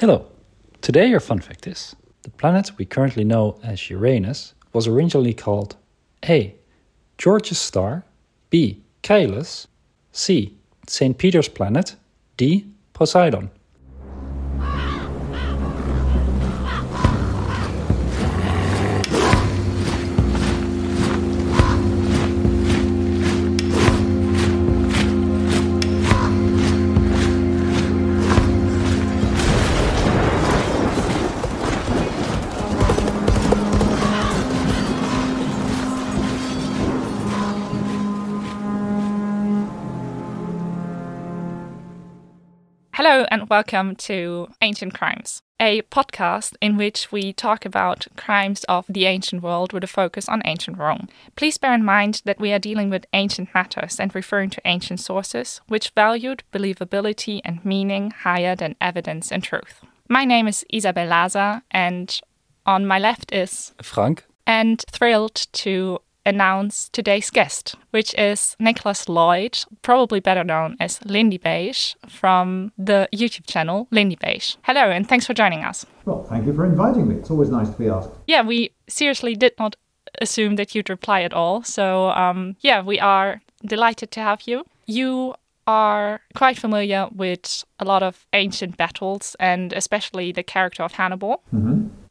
Hello. Today your fun fact is the planet we currently know as Uranus was originally called A. George's star, B. Caelus, C. St. Peter's planet, D. Poseidon. Welcome to Ancient Crimes, a podcast in which we talk about crimes of the ancient world with a focus on ancient Rome. Please bear in mind that we are dealing with ancient matters and referring to ancient sources, which valued believability and meaning higher than evidence and truth. My name is Isabel Laza, and on my left is Frank? and thrilled to announce today's guest, which is Nicholas Lloyd, probably better known as Lindybeige from the YouTube channel Lindybeige. Hello, and thanks for joining us. Well, thank you for inviting me. It's always nice to be asked. Yeah, we seriously did not assume that you'd reply at all. So, um, yeah, we are delighted to have you. You are quite familiar with a lot of ancient battles and especially the character of Hannibal.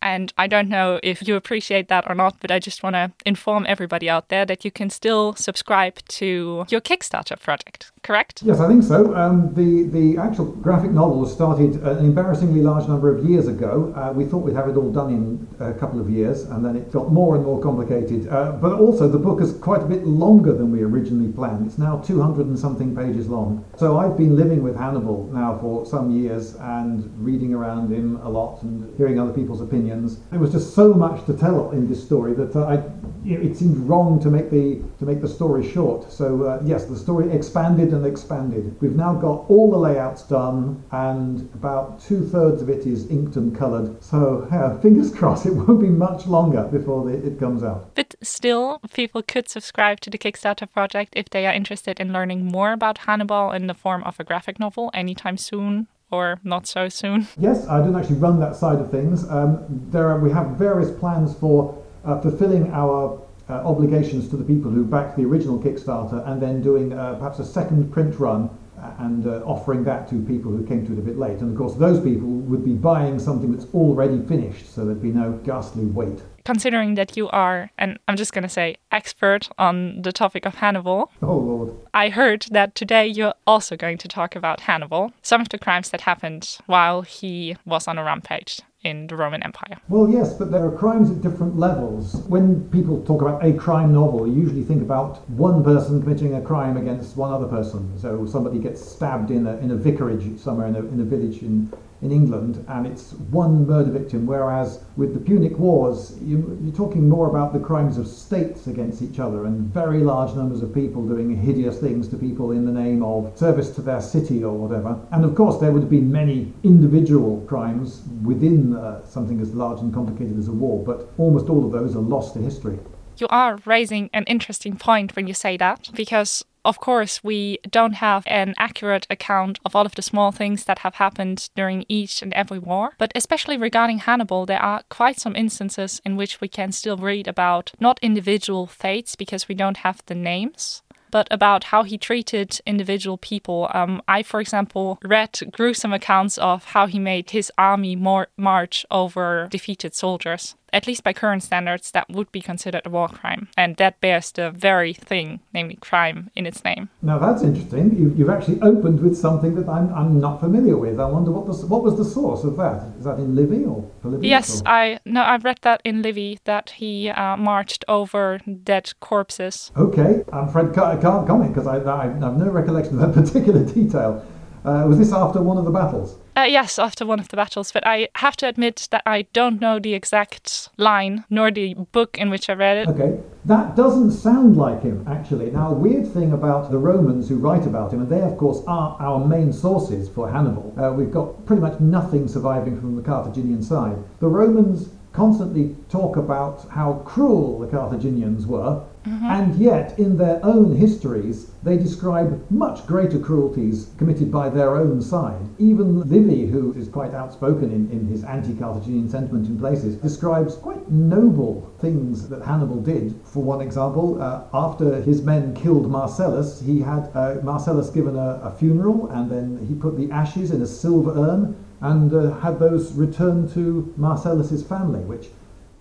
And I don't know if you appreciate that or not, but I just want to inform everybody out there that you can still subscribe to your Kickstarter project, correct? Yes, I think so. Um, the the actual graphic novel started an embarrassingly large number of years ago. Uh, we thought we'd have it all done in a couple of years, and then it got more and more complicated. Uh, but also, the book is quite a bit longer than we originally planned. It's now 200 and something pages long. So I've been living with Hannibal now for some years and reading around him a lot and hearing other people's opinions. There was just so much to tell in this story that uh, I, you know, it seemed wrong to make the to make the story short. So uh, yes, the story expanded and expanded. We've now got all the layouts done, and about two thirds of it is inked and coloured. So uh, fingers crossed, it won't be much longer before the, it comes out. But still, people could subscribe to the Kickstarter project if they are interested in learning more about Hannibal in the form of a graphic novel anytime soon or not so soon. Yes, I don't actually run that side of things. Um, there are, we have various plans for uh, fulfilling our uh, obligations to the people who backed the original Kickstarter and then doing uh, perhaps a second print run uh, and uh, offering that to people who came to it a bit late. And of course, those people would be buying something that's already finished, so there'd be no ghastly wait. Considering that you are, and I'm just going to say, expert on the topic of Hannibal, Oh, Lord. I heard that today you're also going to talk about Hannibal, some of the crimes that happened while he was on a rampage in the Roman Empire. Well, yes, but there are crimes at different levels. When people talk about a crime novel, you usually think about one person committing a crime against one other person. So somebody gets stabbed in a, in a vicarage somewhere in a, in a village in, in England, and it's one murder victim. Whereas with the Punic Wars, you, you're talking more about the crimes of states against each other and very large numbers of people doing hideous things to people in the name of service to their city or whatever. And of course, there would have been many individual crimes within uh, something as large and complicated as a war, but almost all of those are lost to history. You are raising an interesting point when you say that, because of course we don't have an accurate account of all of the small things that have happened during each and every war. But especially regarding Hannibal, there are quite some instances in which we can still read about not individual fates because we don't have the names. But about how he treated individual people. Um, I, for example, read gruesome accounts of how he made his army more march over defeated soldiers. At least by current standards, that would be considered a war crime. And that bears the very thing, namely crime, in its name. Now that's interesting. You, you've actually opened with something that I'm, I'm not familiar with. I wonder what the, what was the source of that? Is that in Livy or Polybius? Yes, or- I no, I've read that in Livy that he uh, marched over dead corpses. Okay, I'm afraid I can't comment because I, I, I have no recollection of that particular detail. Uh, was this after one of the battles? Uh, yes, after one of the battles, but I have to admit that I don't know the exact line nor the book in which I read it. Okay, that doesn't sound like him, actually. Now, a weird thing about the Romans who write about him, and they, of course, are our main sources for Hannibal. Uh, we've got pretty much nothing surviving from the Carthaginian side. The Romans constantly talk about how cruel the Carthaginians were, And yet, in their own histories, they describe much greater cruelties committed by their own side. Even Livy, who is quite outspoken in, in his anti Carthaginian sentiment in places, describes quite noble things that Hannibal did. For one example, uh, after his men killed Marcellus, he had uh, Marcellus given a, a, funeral and then he put the ashes in a silver urn and uh, had those returned to Marcellus's family, which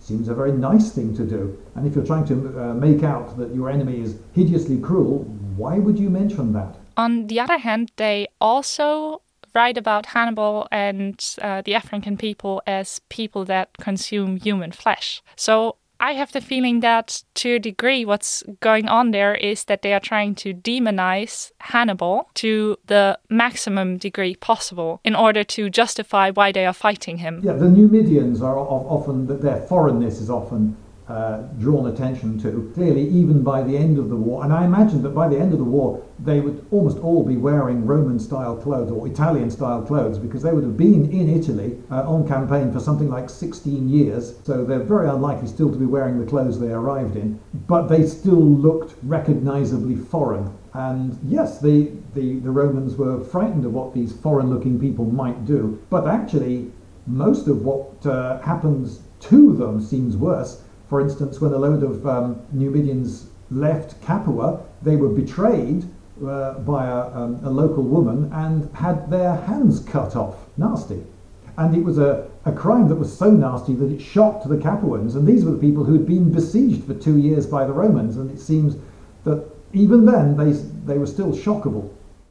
seems a very nice thing to do. And if you're trying to uh, make out that your enemy is hideously cruel, why would you mention that? On the other hand, they also write about Hannibal and uh, the African people as people that consume human flesh. So I have the feeling that to a degree, what's going on there is that they are trying to demonize Hannibal to the maximum degree possible in order to justify why they are fighting him. Yeah, the Numidians are often, their foreignness is often uh, drawn attention to. Clearly, even by the end of the war, and I imagine that by the end of the war, they would almost all be wearing Roman style clothes or Italian style clothes because they would have been in Italy uh, on campaign for something like 16 years. So they're very unlikely still to be wearing the clothes they arrived in, but they still looked recognizably foreign. And yes, the, the, the Romans were frightened of what these foreign looking people might do, but actually, most of what uh, happens to them seems worse for instance, when a load of um, Numidians left Capua, they were betrayed uh, by a, um, a, local woman and had their hands cut off. Nasty. And it was a, a crime that was so nasty that it shocked the Capuans. And these were the people who had been besieged for two years by the Romans. And it seems that even then they, they were still shockable.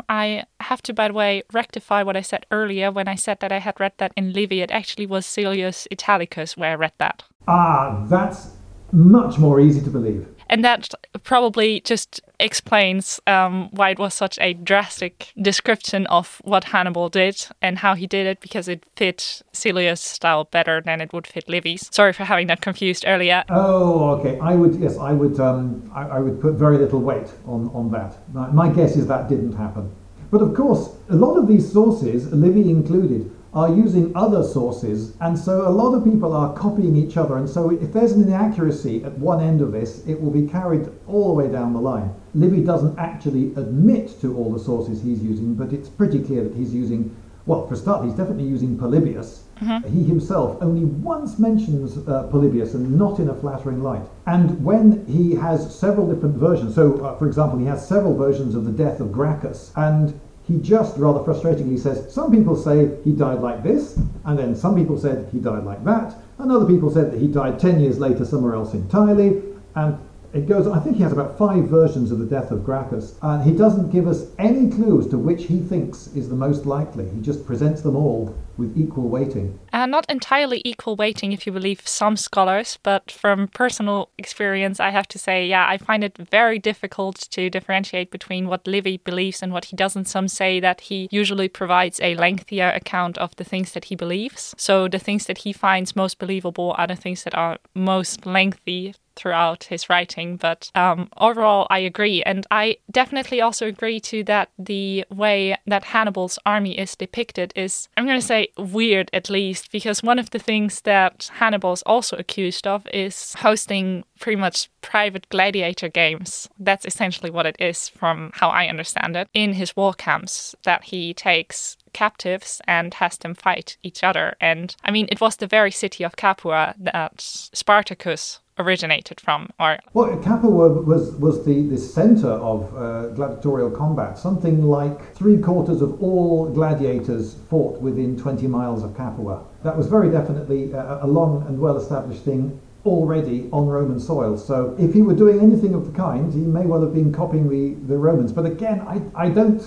I have to, by the way, rectify what I said earlier when I said that I had read that in Livy. It actually was Silius Italicus where I read that. Ah, that's much more easy to believe. And that probably just explains um, why it was such a drastic description of what Hannibal did and how he did it, because it fit Silius' style better than it would fit Livy's. Sorry for having that confused earlier. Oh, okay. I would yes, I would um, I, I, would put very little weight on on that. My, my guess is that didn't happen. But of course, a lot of these sources, Livy included, are using other sources, and so a lot of people are copying each other. And so, if there's an inaccuracy at one end of this, it will be carried all the way down the line. Livy doesn't actually admit to all the sources he's using, but it's pretty clear that he's using, well, for a start, he's definitely using Polybius. Mm-hmm. He himself only once mentions uh, Polybius and not in a flattering light. And when he has several different versions, so uh, for example, he has several versions of the death of Gracchus, and he just rather frustratingly says some people say he died like this, and then some people said he died like that, and other people said that he died 10 years later somewhere else entirely, and it goes I think he has about five versions of the death of Gracchus, and he doesn't give us any clue as to which he thinks is the most likely. He just presents them all with equal weighting. Uh, not entirely equal weighting, if you believe some scholars, but from personal experience, I have to say, yeah, I find it very difficult to differentiate between what Livy believes and what he doesn't. Some say that he usually provides a lengthier account of the things that he believes. So the things that he finds most believable are the things that are most lengthy throughout his writing. But um, overall, I agree. And I definitely also agree to that the way that Hannibal's army is depicted is, I'm going to say, weird at least, because one of the things that Hannibal's also accused of is hosting pretty much private gladiator games. That's essentially what it is, from how I understand it, in his war camps that he takes captives and has them fight each other. And I mean, it was the very city of Capua that Spartacus originated from or well capua was was the the center of uh, gladiatorial combat something like three quarters of all gladiators fought within 20 miles of capua that was very definitely a, a long and well established thing already on Roman soil. So if he were doing anything of the kind, he may well have been copying the, the Romans. But again, I, I don't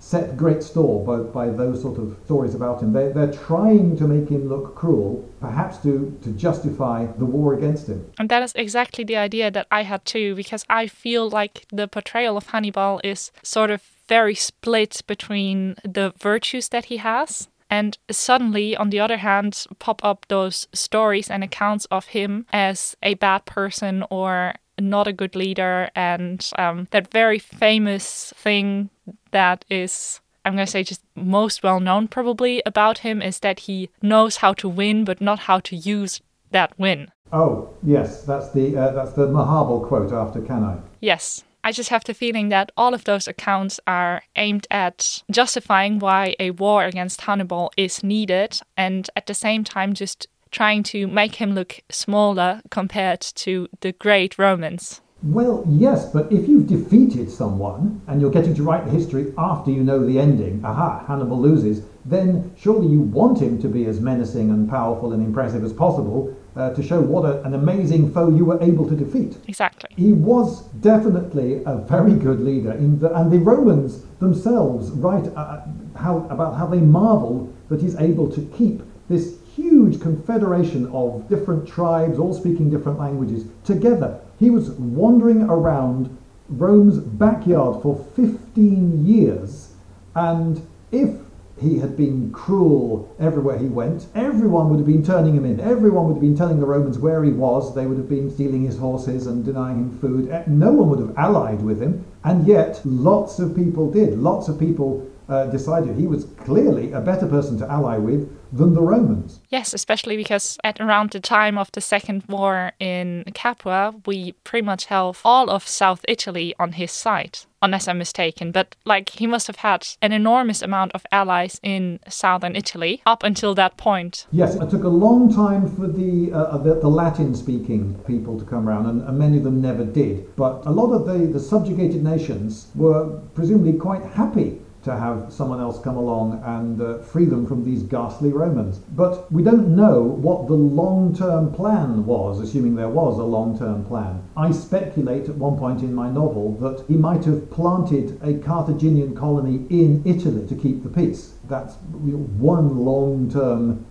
set great store by, by those sort of stories about him. They, they're trying to make him look cruel, perhaps to, to justify the war against him. And that is exactly the idea that I had too, because I feel like the portrayal of Hannibal is sort of very split between the virtues that he has. And suddenly, on the other hand, pop up those stories and accounts of him as a bad person or not a good leader, and um, that very famous thing that is I'm going to say just most well known probably about him is that he knows how to win but not how to use that win. Oh, yes, that's the, uh, that's the Maharbal quote after Cannae. Yes. I just have the feeling that all of those accounts are aimed at justifying why a war against Hannibal is needed and at the same time just trying to make him look smaller compared to the great Romans. Well, yes, but if you've defeated someone and you're getting to write the history after you know the ending, aha, Hannibal loses, then surely you want him to be as menacing and powerful and impressive as possible uh, to show what a, an amazing foe you were able to defeat. Exactly. He was definitely a very good leader, the, and the Romans themselves write uh, how, about how they marvel that he's able to keep this huge confederation of different tribes, all speaking different languages, together. He was wandering around Rome's backyard for 15 years, and if he had been cruel everywhere he went. Everyone would have been turning him in. Everyone would have been telling the Romans where he was. They would have been stealing his horses and denying him food. Eh, no one would have allied with him. And yet, lots of people did. Lots of people uh, decided he was clearly a better person to ally with than the Romans. Yes, especially because at around the time of the Second War in Capua, we pretty much held all of South Italy on his side, unless I'm mistaken. But like he must have had an enormous amount of allies in southern Italy up until that point. Yes, it took a long time for the uh, the, the Latin-speaking people to come around, and, and many of them never did. But a lot of the, the subjugated nations were presumably quite happy to have someone else come along and uh, free them from these ghastly Romans. But we don't know what the long term plan was, assuming there was a long term plan. I speculate at one point in my novel that he might have planted a Carthaginian colony in Italy to keep the peace. That's one long term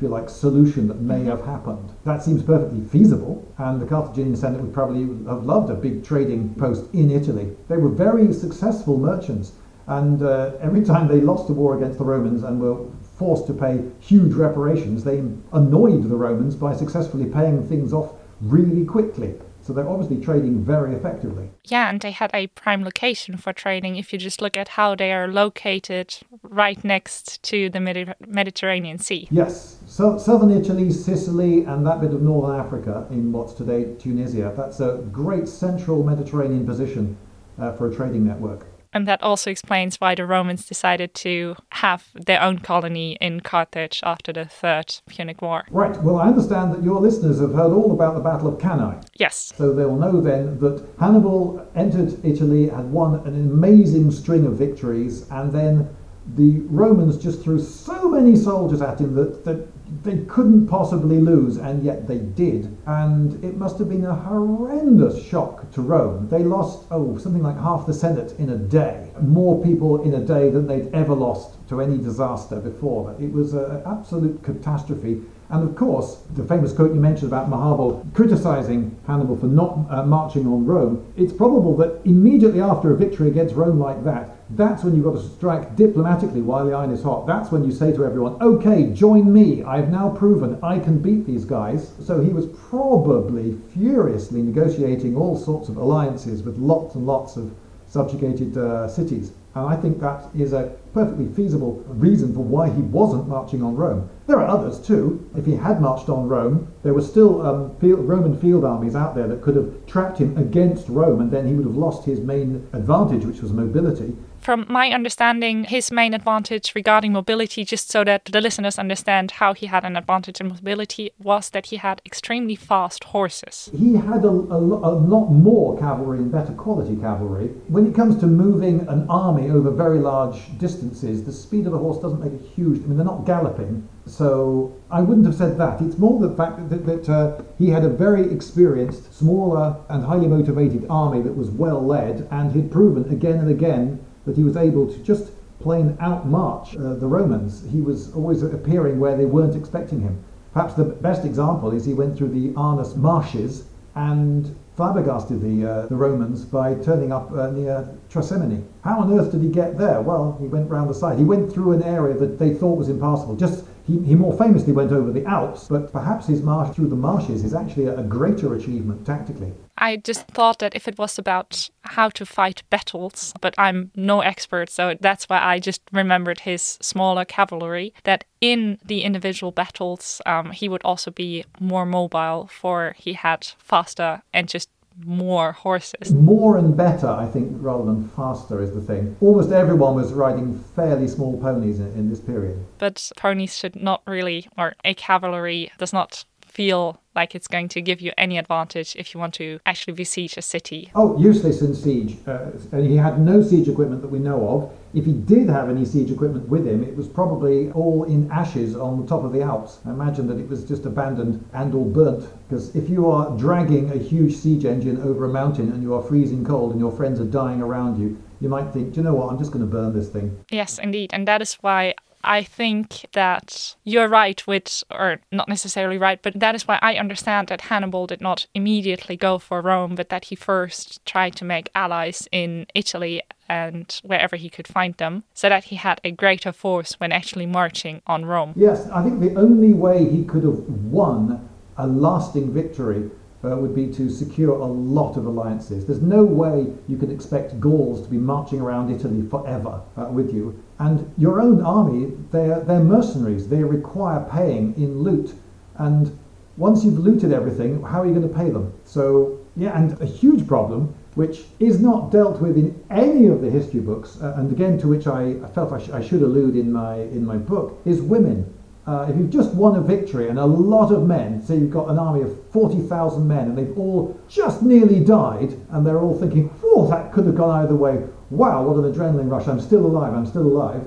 if you like, solution that may have happened. That seems perfectly feasible, and the Carthaginian Senate would probably have loved a big trading post in Italy. They were very successful merchants, and uh, every time they lost the war against the Romans and were forced to pay huge reparations, they annoyed the Romans by successfully paying things off really quickly. So they're obviously trading very effectively. Yeah, and they had a prime location for trading if you just look at how they are located right next to the Medi- Mediterranean Sea. Yes, so southern Italy, Sicily, and that bit of northern Africa in what's today Tunisia. That's a great central Mediterranean position uh, for a trading network. And that also explains why the Romans decided to have their own colony in Carthage after the Third Punic War. Right, well, I understand that your listeners have heard all about the Battle of Cannae. Yes. So they'll know then that Hannibal entered Italy, had won an amazing string of victories, and then the Romans just threw so many soldiers at him that, that they couldn't possibly lose, and yet they did. And it must have been a horrendous shock to Rome. They lost, oh, something like half the Senate in a day. More people in a day than they'd ever lost to any disaster before. It was an absolute catastrophe. And of course, the famous quote you mentioned about Maharbal criticizing Hannibal for not uh, marching on Rome, it's probable that immediately after a victory against Rome like that, that's when you've got to strike diplomatically while the iron is hot. That's when you say to everyone, okay, join me. I've now proven I can beat these guys. So he was probably furiously negotiating all sorts of alliances with lots and lots of subjugated uh, cities. And I think that is a perfectly feasible reason for why he wasn't marching on Rome. There are others too. If he had marched on Rome, there were still um, field, Roman field armies out there that could have trapped him against Rome, and then he would have lost his main advantage, which was mobility. From my understanding, his main advantage regarding mobility, just so that the listeners understand how he had an advantage in mobility, was that he had extremely fast horses. He had a, a, a lot more cavalry and better quality cavalry. When it comes to moving an army over very large distances, the speed of the horse doesn't make a huge. I mean, they're not galloping, so I wouldn't have said that. It's more the fact that, that uh, he had a very experienced, smaller, and highly motivated army that was well led, and he'd proven again and again that he was able to just plain outmarch uh, the Romans. He was always appearing where they weren't expecting him. Perhaps the best example is he went through the Arnus marshes and flabbergasted the, uh, the Romans by turning up uh, near Trasimene. How on earth did he get there? Well, he went round the side. He went through an area that they thought was impassable. Just He, he more famously went over the Alps, but perhaps his march through the marshes is actually a, a greater achievement tactically. I just thought that if it was about how to fight battles, but I'm no expert, so that's why I just remembered his smaller cavalry, that in the individual battles, um, he would also be more mobile, for he had faster and just more horses. More and better, I think, rather than faster is the thing. Almost everyone was riding fairly small ponies in, in this period. But ponies should not really, or a cavalry does not feel like it's going to give you any advantage if you want to actually besiege a city. Oh, useless in siege. Uh, and he had no siege equipment that we know of. If he did have any siege equipment with him, it was probably all in ashes on the top of the Alps. I imagine that it was just abandoned and all burnt. Because if you are dragging a huge siege engine over a mountain and you are freezing cold and your friends are dying around you, you might think, do you know what, I'm just going to burn this thing. Yes, indeed. And that is why I think that you're right with, or not necessarily right, but that is why I understand that Hannibal did not immediately go for Rome, but that he first tried to make allies in Italy and wherever he could find them, so that he had a greater force when actually marching on Rome. Yes, I think the only way he could have won a lasting victory uh, would be to secure a lot of alliances. There's no way you can expect Gauls to be marching around Italy forever uh, with you. And your own army, they're, they're mercenaries. They require paying in loot. And once you've looted everything, how are you going to pay them? So, yeah, and a huge problem, which is not dealt with in any of the history books, uh, and again to which I, I felt I, sh- I should allude in my, in my book, is women. Uh, if you've just won a victory and a lot of men, say you've got an army of 40,000 men and they've all just nearly died, and they're all thinking, whoa, that could have gone either way. Wow, what an adrenaline rush. I'm still alive, I'm still alive.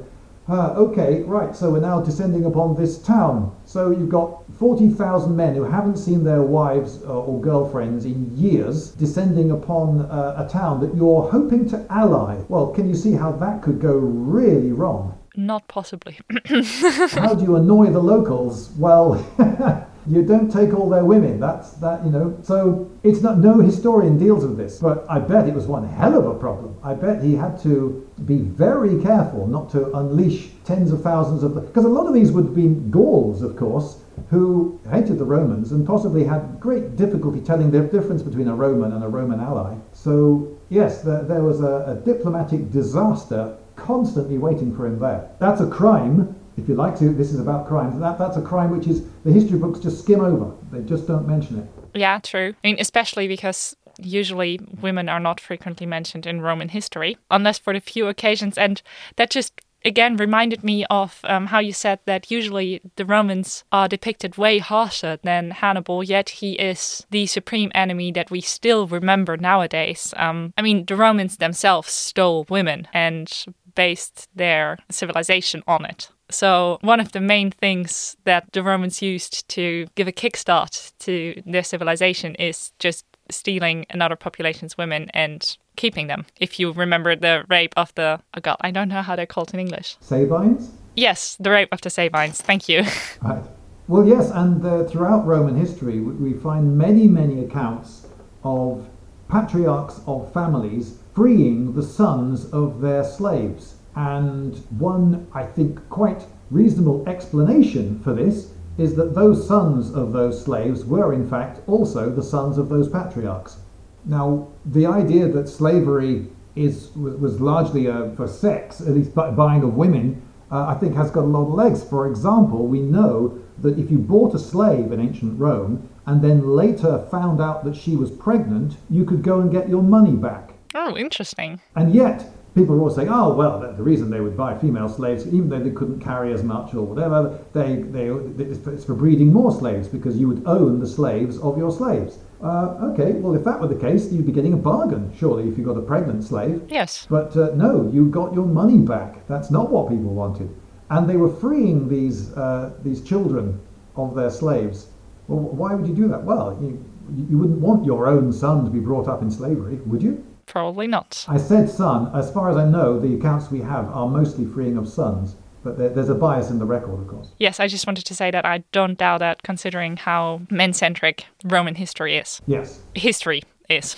Uh, okay, right, so we're now descending upon this town. So you've got 40,000 men who haven't seen their wives uh, or girlfriends in years descending upon uh, a town that you're hoping to ally. Well, can you see how that could go really wrong? Not possibly. How do you annoy the locals? Well, you don't take all their women. That's that, you know. So it's not, no historian deals with this, but I bet it was one hell of a problem. I bet he had to be very careful not to unleash tens of thousands of, because a lot of these would have been Gauls, of course, who hated the Romans and possibly had great difficulty telling the difference between a Roman and a Roman ally. So, yes, there, there was a, a diplomatic disaster constantly waiting for him there. That's a crime, if you like to. This is about crimes. That, that's a crime which is the history books just skim over. They just don't mention it. Yeah, true. I mean, especially because usually women are not frequently mentioned in Roman history, unless for the few occasions. And that just again reminded me of um, how you said that usually the Romans are depicted way harsher than Hannibal, yet he is the supreme enemy that we still remember nowadays. Um, I mean, the Romans themselves stole women and based their civilization on it. So, one of the main things that the Romans used to give a kickstart to their civilization is just stealing another population's women and keeping them. If you remember the rape of the, oh god, I don't know how they're called in English. Sabines? Yes, the rape of the Sabines. Thank you. Right. Well, yes, and uh, throughout Roman history, we find many, many accounts of patriarchs of families freeing the sons of their slaves. And one, I think, quite reasonable explanation for this is that those sons of those slaves were, in fact, also the sons of those patriarchs. Now, the idea that slavery is was largely uh, for sex, at least buying of women, uh, I think has got a lot of legs. For example, we know that if you bought a slave in ancient Rome and then later found out that she was pregnant, you could go and get your money back. Oh, interesting. And yet, people are always saying, oh, well, the, the, reason they would buy female slaves, even though they couldn't carry as much or whatever, they, they, it's for breeding more slaves because you would own the slaves of your slaves. Uh, okay, well, if that were the case, you'd be getting a bargain, surely, if you got a pregnant slave. Yes. But uh, no, you got your money back. That's not what people wanted. And they were freeing these, uh, these children of their slaves. Well, why would you do that? Well, you, you wouldn't want your own son to be brought up in slavery, would you? Probably not. I said son. As far as I know, the accounts we have are mostly freeing of sons. But there, there's a bias in the record, of course. Yes, I just wanted to say that I don't doubt that considering how men centric Roman history is. Yes. History, is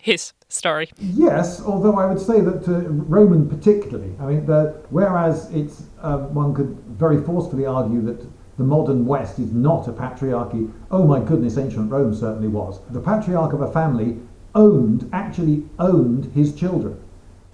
his story. Yes, although I would say that uh, Roman particularly. I mean, the, whereas it's uh, one could very forcefully argue that the modern West is not a patriarchy. Oh my goodness, ancient Rome certainly was. The patriarch of a family owned, actually owned his children,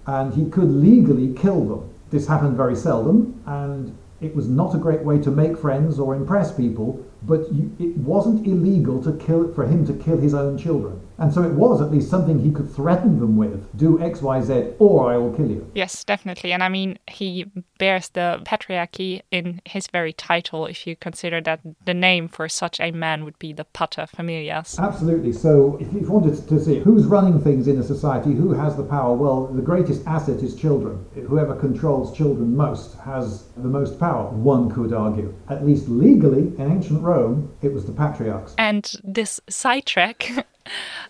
and he could legally kill them. This happened very seldom, and it was not a great way to make friends or impress people, but you, it wasn't illegal to kill for him to kill his own children. And so it was at least something he could threaten them with do X, Y, Z, or I will kill you. Yes, definitely. And I mean, he bears the patriarchy in his very title, if you consider that the name for such a man would be the pater familias. Absolutely. So if you wanted to see who's running things in a society, who has the power, well, the greatest asset is children. Whoever controls children most has the most power, one could argue. At least legally, in ancient Rome, it was the patriarchs. And this sidetrack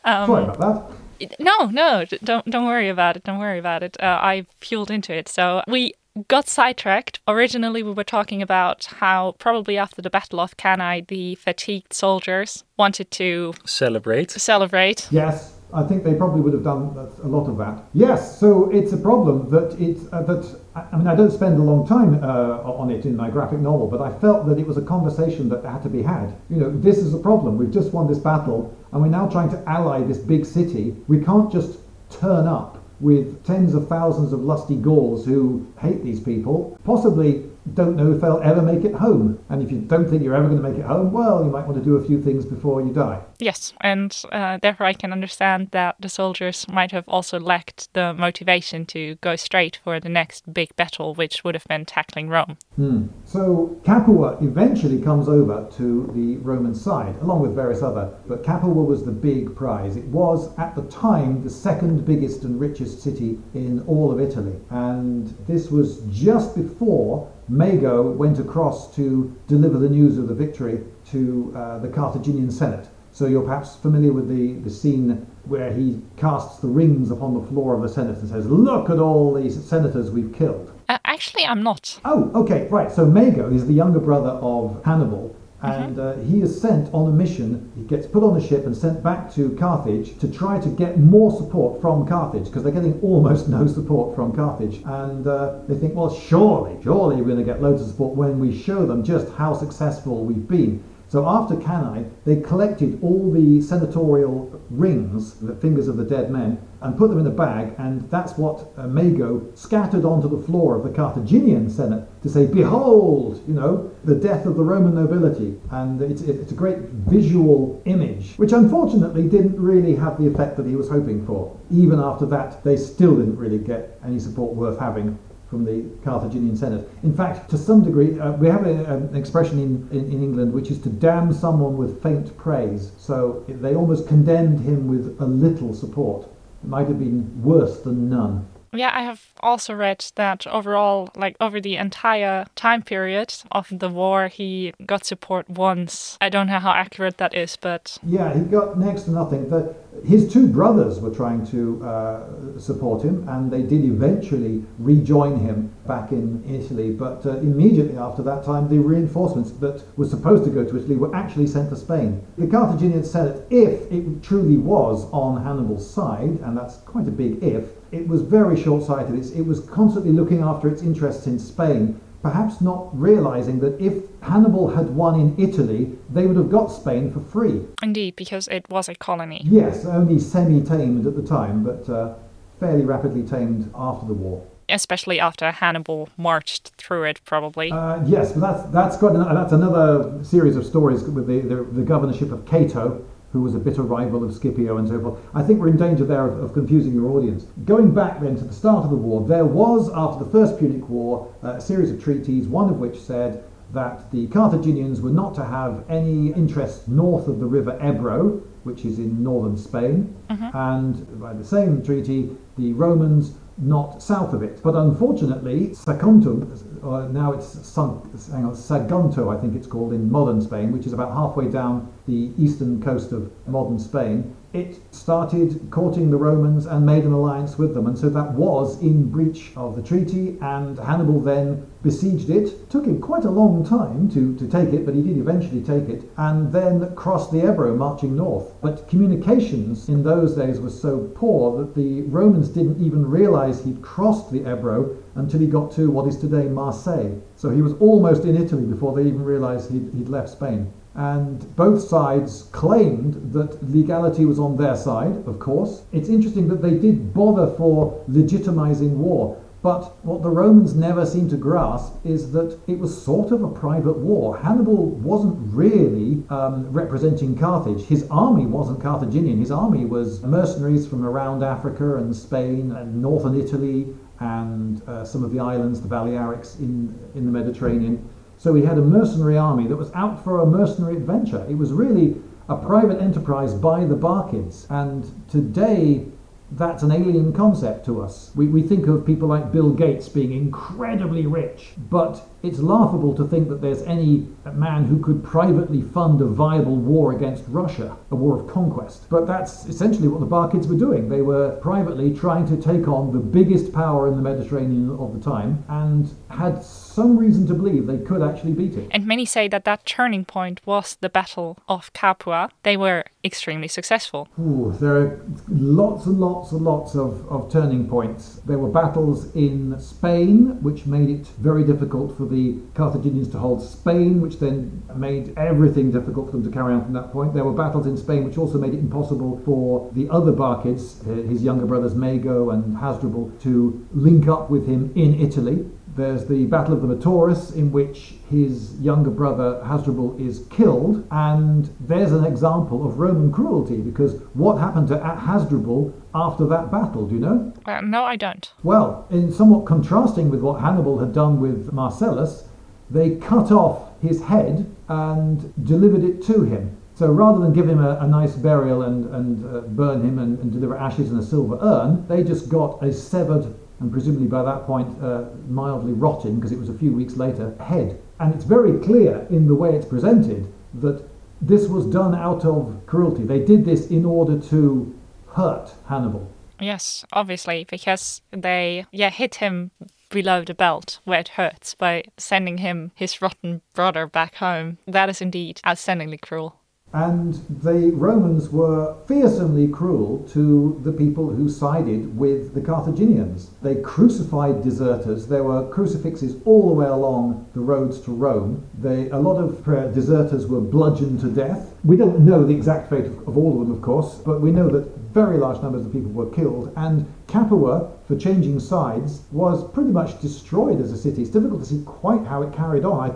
Um, Sorry about that. No, no, don't don't worry about it. Don't worry about it. Uh, I fueled into it. So we got sidetracked. Originally, we were talking about how probably after the Battle of Cannae, the fatigued soldiers wanted to celebrate. To celebrate. Yes. I think they probably would have done a lot of that. Yes, so it's a problem that it's uh, that I mean I don't spend a long time uh, on it in my graphic novel, but I felt that it was a conversation that had to be had. You know, this is a problem. We've just won this battle, and we're now trying to ally this big city. We can't just turn up with tens of thousands of lusty Gauls who hate these people, possibly don't know if they'll ever make it home. And if you don't think you're ever going to make it home, well, you might want to do a few things before you die. Yes, and uh, therefore I can understand that the soldiers might have also lacked the motivation to go straight for the next big battle, which would have been tackling Rome. Hmm. So Capua eventually comes over to the Roman side, along with various other. But Capua was the big prize. It was, at the time, the second biggest and richest city in all of Italy. And this was just before Mago went across to deliver the news of the victory to uh, the Carthaginian Senate. So you're perhaps familiar with the, the scene where he casts the rings upon the floor of the Senate and says, Look at all these senators we've killed. Actually, I'm not. Oh, okay, right. So Mago is the younger brother of Hannibal, and uh, he is sent on a mission. He gets put on a ship and sent back to Carthage to try to get more support from Carthage because they're getting almost no support from Carthage. And uh, they think, well, surely, surely we're going to get loads of support when we show them just how successful we've been. So after Cannae, they collected all the senatorial rings, the fingers of the dead men, and put them in a bag, and that's what uh, Mago scattered onto the floor of the Carthaginian Senate to say, Behold, you know, the death of the Roman nobility. And it's, it's a great visual image, which unfortunately didn't really have the effect that he was hoping for. Even after that, they still didn't really get any support worth having from the Carthaginian Senate. In fact, to some degree, uh, we have a, an expression in, in, in, England which is to damn someone with faint praise. So they almost condemned him with a little support. It might have been worse than none. Yeah, I have also read that overall, like over the entire time period of the war, he got support once. I don't know how accurate that is, but. Yeah, he got next to nothing. But his two brothers were trying to uh, support him, and they did eventually rejoin him back in Italy. But uh, immediately after that time, the reinforcements that were supposed to go to Italy were actually sent to Spain. The Carthaginian Senate, if it truly was on Hannibal's side, and that's quite a big if, it was very short sighted. It was constantly looking after its interests in Spain, perhaps not realizing that if Hannibal had won in Italy, they would have got Spain for free. Indeed, because it was a colony. Yes, only semi tamed at the time, but uh, fairly rapidly tamed after the war especially after Hannibal marched through it, probably. Uh, yes, but that's that's got that's another series of stories with the, the, the governorship of Cato, who was a bitter rival of Scipio and so forth. I think we're in danger there of, of, confusing your audience. Going back then to the start of the war, there was, after the First Punic War, uh, a series of treaties, one of which said that the Carthaginians were not to have any interest north of the river Ebro, which is in northern Spain, mm-hmm. and by the same treaty, the Romans not south of it. But unfortunately, Saguntum, uh, now it's hang on, Sagunto, I think it's called in modern Spain, which is about halfway down the eastern coast of modern Spain. It started courting the Romans and made an alliance with them. And so that was in breach of the treaty, and Hannibal then besieged it. Took him quite a long time to, to take it, but he did eventually take it, and then crossed the Ebro marching north. But communications in those days were so poor that the Romans didn't even realize he'd crossed the Ebro until he got to what is today Marseille. So he was almost in Italy before they even realized he'd, he'd left Spain. And both sides claimed that legality was on their side, of course. It's interesting that they did bother for legitimizing war. But what the Romans never seemed to grasp is that it was sort of a private war. Hannibal wasn't really um, representing Carthage. His army wasn't Carthaginian. His army was mercenaries from around Africa and Spain and northern Italy and uh, some of the islands, the Balearics in, in the Mediterranean. So he had a mercenary army that was out for a mercenary adventure. It was really a private enterprise by the Barcids. And today, that's an alien concept to us. We, we think of people like Bill Gates being incredibly rich, but it's laughable to think that there's any man who could privately fund a viable war against Russia, a war of conquest. But that's essentially what the Barcids were doing. They were privately trying to take on the biggest power in the Mediterranean of the time and had some reason to believe they could actually beat it. And many say that that turning point was the Battle of Capua. They were extremely successful. Ooh, there are lots and lots and lots of, of turning points. There were battles in Spain, which made it very difficult for the Carthaginians to hold Spain, which then made everything difficult for them to carry on from that point. There were battles in Spain, which also made it impossible for the other Barcids, uh, his younger brothers Mago and Hasdrubal, to link up with him in Italy. There's the Battle of the Metaurus, in which his younger brother Hasdrubal is killed, and there's an example of Roman cruelty because what happened to Hasdrubal after that battle? Do you know? Uh, no, I don't. Well, in somewhat contrasting with what Hannibal had done with Marcellus, they cut off his head and delivered it to him. So rather than give him a, a nice burial and, and uh, burn him and, and deliver ashes in a silver urn, they just got a severed and presumably by that point uh, mildly rotting because it was a few weeks later, head. And it's very clear in the way it's presented that this was done out of cruelty. They did this in order to hurt Hannibal. Yes, obviously, because they yeah hit him below the belt where it hurts by sending him his rotten brother back home. That is indeed outstandingly cruel. And the Romans were fearsomely cruel to the people who sided with the Carthaginians. They crucified deserters. There were crucifixes all the way along the roads to Rome. They, a lot of uh, deserters were bludgeoned to death. We don't know the exact fate of, of all of them, of course, but we know that very large numbers of people were killed. And Capua, for changing sides, was pretty much destroyed as a city. It's difficult to see quite how it carried on. I,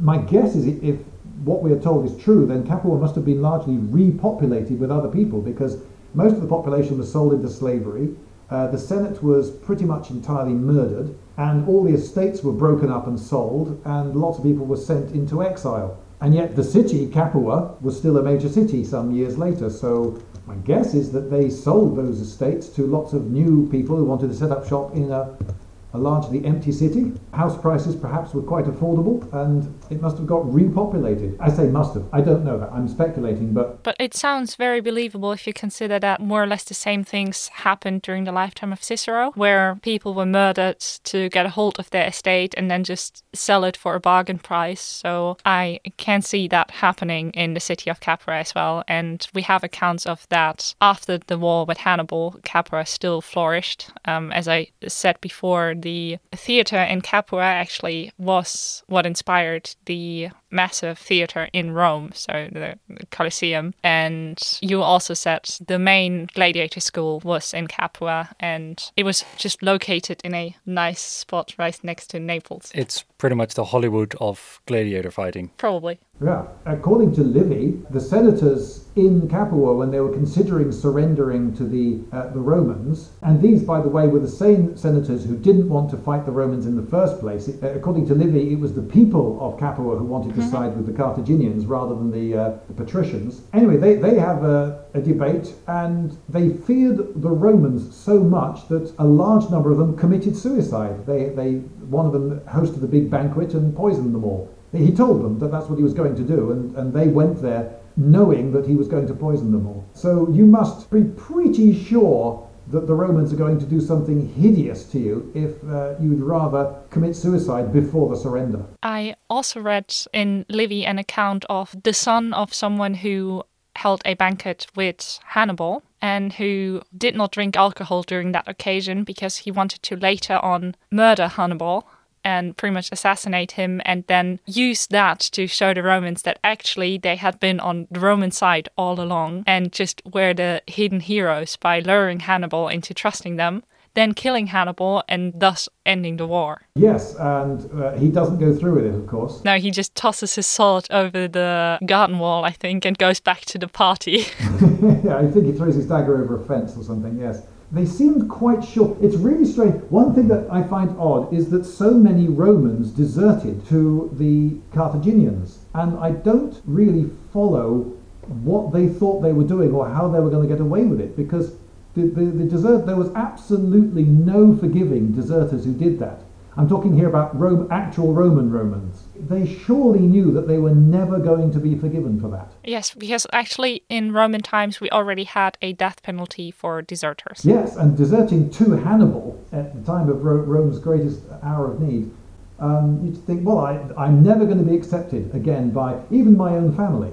my guess is if what we are told is true, then Capua must have been largely repopulated with other people because most of the population was sold into slavery. Uh, the Senate was pretty much entirely murdered, and all the estates were broken up and sold, and lots of people were sent into exile. And yet, the city, Capua, was still a major city some years later. So, my guess is that they sold those estates to lots of new people who wanted to set up shop in a a largely empty city. House prices perhaps were quite affordable and it must have got repopulated. I say must have. I don't know that. I'm speculating, but. But it sounds very believable if you consider that more or less the same things happened during the lifetime of Cicero, where people were murdered to get a hold of their estate and then just sell it for a bargain price. So I can see that happening in the city of Capua as well. And we have accounts of that after the war with Hannibal, Capua still flourished. Um, as I said before, the theater in Capua actually was what inspired the massive theater in Rome, so the Colosseum. And you also said the main gladiator school was in Capua, and it was just located in a nice spot right next to Naples. It's pretty much the Hollywood of gladiator fighting. Probably. Yeah. According to Livy, the senators in Capua, when they were considering surrendering to the, uh, the Romans, and these, by the way, were the same senators who didn't want to fight the Romans in the first place. It, according to Livy, it was the people of Capua who wanted to mm-hmm. side with the Carthaginians rather than the, uh, the patricians. Anyway, they, they have a, a debate, and they feared the Romans so much that a large number of them committed suicide. They, they, one of them hosted a big banquet and poisoned them all. He told them that that's what he was going to do, and, and they went there knowing that he was going to poison them all. So you must be pretty sure that the Romans are going to do something hideous to you if uh, you'd rather commit suicide before the surrender. I also read in Livy an account of the son of someone who held a banquet with Hannibal and who did not drink alcohol during that occasion because he wanted to later on murder Hannibal and pretty much assassinate him and then use that to show the Romans that actually they had been on the Roman side all along and just were the hidden heroes by luring Hannibal into trusting them then killing Hannibal and thus ending the war. Yes, and uh, he doesn't go through with it, of course. No, he just tosses his sword over the garden wall, I think, and goes back to the party. yeah, I think he throws his dagger over a fence or something, yes. They seemed quite sure. It's really strange. One thing that I find odd is that so many Romans deserted to the Carthaginians, and I don't really follow what they thought they were doing or how they were going to get away with it because the, the, the desert, there was absolutely no forgiving deserters who did that. I'm talking here about Rome, actual Roman Romans. They surely knew that they were never going to be forgiven for that. Yes, because actually in Roman times we already had a death penalty for deserters. Yes, and deserting to Hannibal at the time of Rome's greatest hour of need, um, you'd think, well, I, I'm never going to be accepted again by even my own family.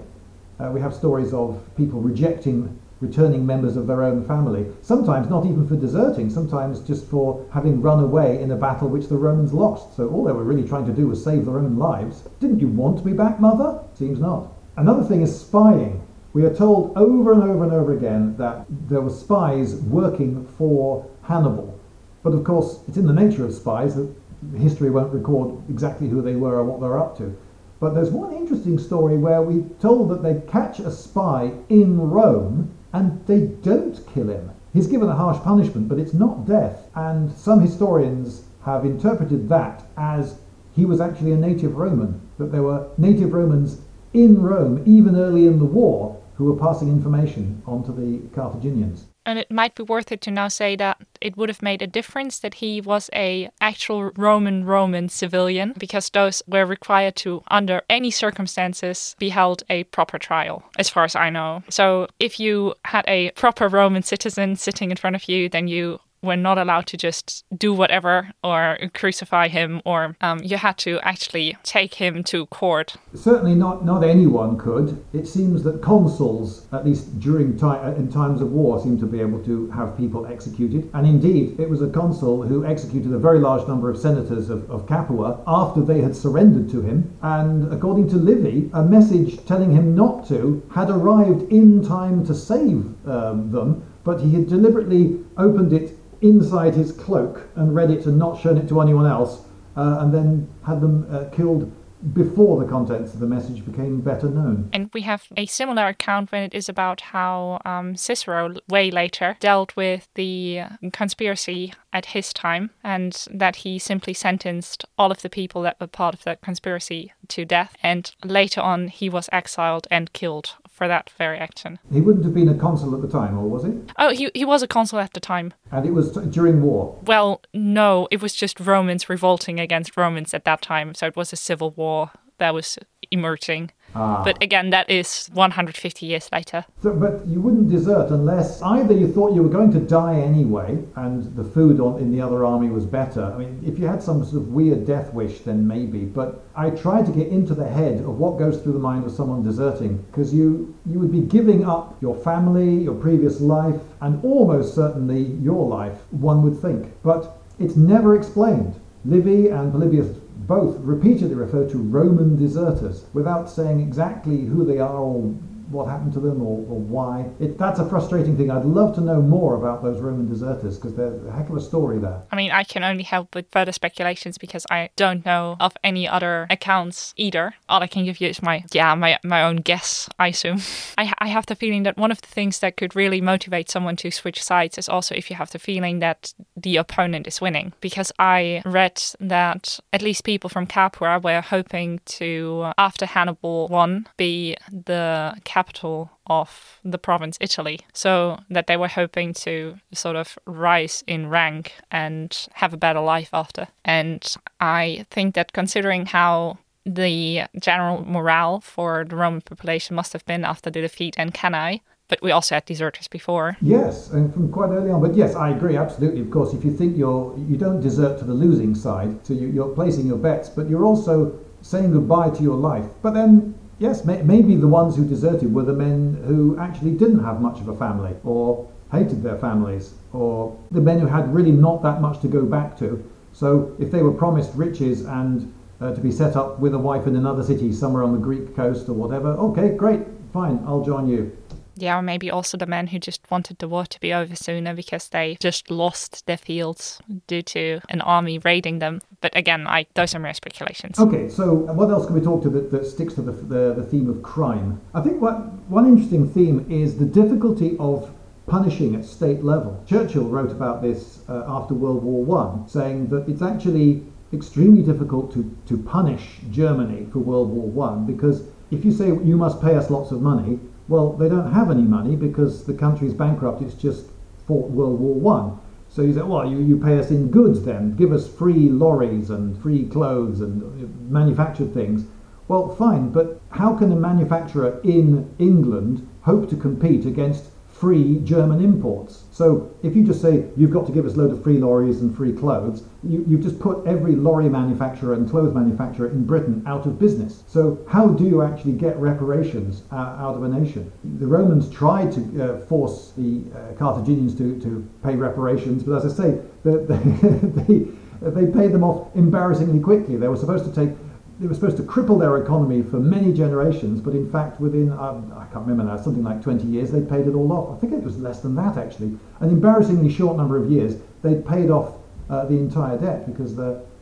Uh, we have stories of people rejecting returning members of their own family, sometimes not even for deserting, sometimes just for having run away in a battle which the Romans lost. So all they were really trying to do was save their own lives. Didn't you want to be back, mother? Seems not. Another thing is spying. We are told over and over and over again that there were spies working for Hannibal. But of course, it's in the nature of spies that history won't record exactly who they were or what they're up to. But there's one interesting story where we're told that they catch a spy in Rome and they don't kill him. He's given a harsh punishment, but it's not death. And some historians have interpreted that as he was actually a native Roman, that there were native Romans in Rome, even early in the war, who were passing information on to the Carthaginians. And it might be worth it to now say that it would have made a difference that he was a actual Roman Roman civilian because those were required to under any circumstances be held a proper trial as far as I know. So if you had a proper Roman citizen sitting in front of you then you were not allowed to just do whatever or crucify him, or um, you had to actually take him to court. Certainly, not not anyone could. It seems that consuls, at least during time in times of war, seem to be able to have people executed. And indeed, it was a consul who executed a very large number of senators of, of Capua after they had surrendered to him. And according to Livy, a message telling him not to had arrived in time to save um, them, but he had deliberately opened it inside his cloak and read it and not shown it to anyone else, uh, and then had them uh, killed before the contents of the message became better known. And we have a similar account when it is about how um, Cicero, way later, dealt with the conspiracy at his time, and that he simply sentenced all of the people that were part of that conspiracy to death. And later on, he was exiled and killed for that very action. He wouldn't have been a consul at the time, or was he? Oh, he, he was a consul at the time. And it was t- during war? Well, no, it was just Romans revolting against Romans at that time. So it was a civil war that was emerging. Ah. But again, that is 150 years later. So, but you wouldn't desert unless either you thought you were going to die anyway and the food on, in the other army was better. I mean, if you had some sort of weird death wish, then maybe. But I tried to get into the head of what goes through the mind of someone deserting because you, you would be giving up your family, your previous life, and almost certainly your life, one would think. But it's never explained. Livy and Polybius both repeatedly refer to Roman deserters without saying exactly who they are or what happened to them or, or why. It, that's a frustrating thing. I'd love to know more about those Roman deserters because there's a heck of a story there. I mean, I can only help with further speculations because I don't know of any other accounts either. All I can give you is my, yeah, my, my own guess, I assume. I, I have the feeling that one of the things that could really motivate someone to switch sides is also if you have the feeling that the opponent is winning. Because I read that at least people from Capua were hoping to, after Hannibal won, be the capital of the province Italy. So that they were hoping to sort of rise in rank and have a better life after. And I think that considering how the general morale for the Roman population must have been after the defeat in Cannae. But we also had deserters before. Yes, and from quite early on. But yes, I agree absolutely. Of course, if you think you're you don't desert to the losing side, so you're placing your bets, but you're also saying goodbye to your life. But then, yes, may, maybe the ones who deserted were the men who actually didn't have much of a family, or hated their families, or the men who had really not that much to go back to. So if they were promised riches and uh, to be set up with a wife in another city somewhere on the Greek coast or whatever, okay, great, fine, I'll join you. Yeah, or maybe also the men who just wanted the war to be over sooner because they just lost their fields due to an army raiding them. But again, I, those are mere speculations. Okay, so what else can we talk to that, that sticks to the, the, the theme of crime? I think what, one interesting theme is the difficulty of punishing at state level. Churchill wrote about this uh, after World War One, saying that it's actually extremely difficult to, to punish Germany for World War One because if you say you must pay us lots of money, well, they don't have any money because the country's bankrupt. It's just fought World War One. So you say, well, you, you pay us in goods then. Give us free lorries and free clothes and uh, manufactured things. Well, fine, but how can a manufacturer in England hope to compete against free German imports. So if you just say you've got to give us a load of free lorries and free clothes, you, you've just put every lorry manufacturer and clothes manufacturer in Britain out of business. So how do you actually get reparations uh, out of a nation? The Romans tried to uh, force the uh, Carthaginians to, to pay reparations, but as I say, they, they paid them off embarrassingly quickly. They were supposed to take they were supposed to cripple their economy for many generations, but in fact, within, um, I can't remember now, something like 20 years, they paid it all off. I think it was less than that, actually. An embarrassingly short number of years, they'd paid off uh, the entire debt because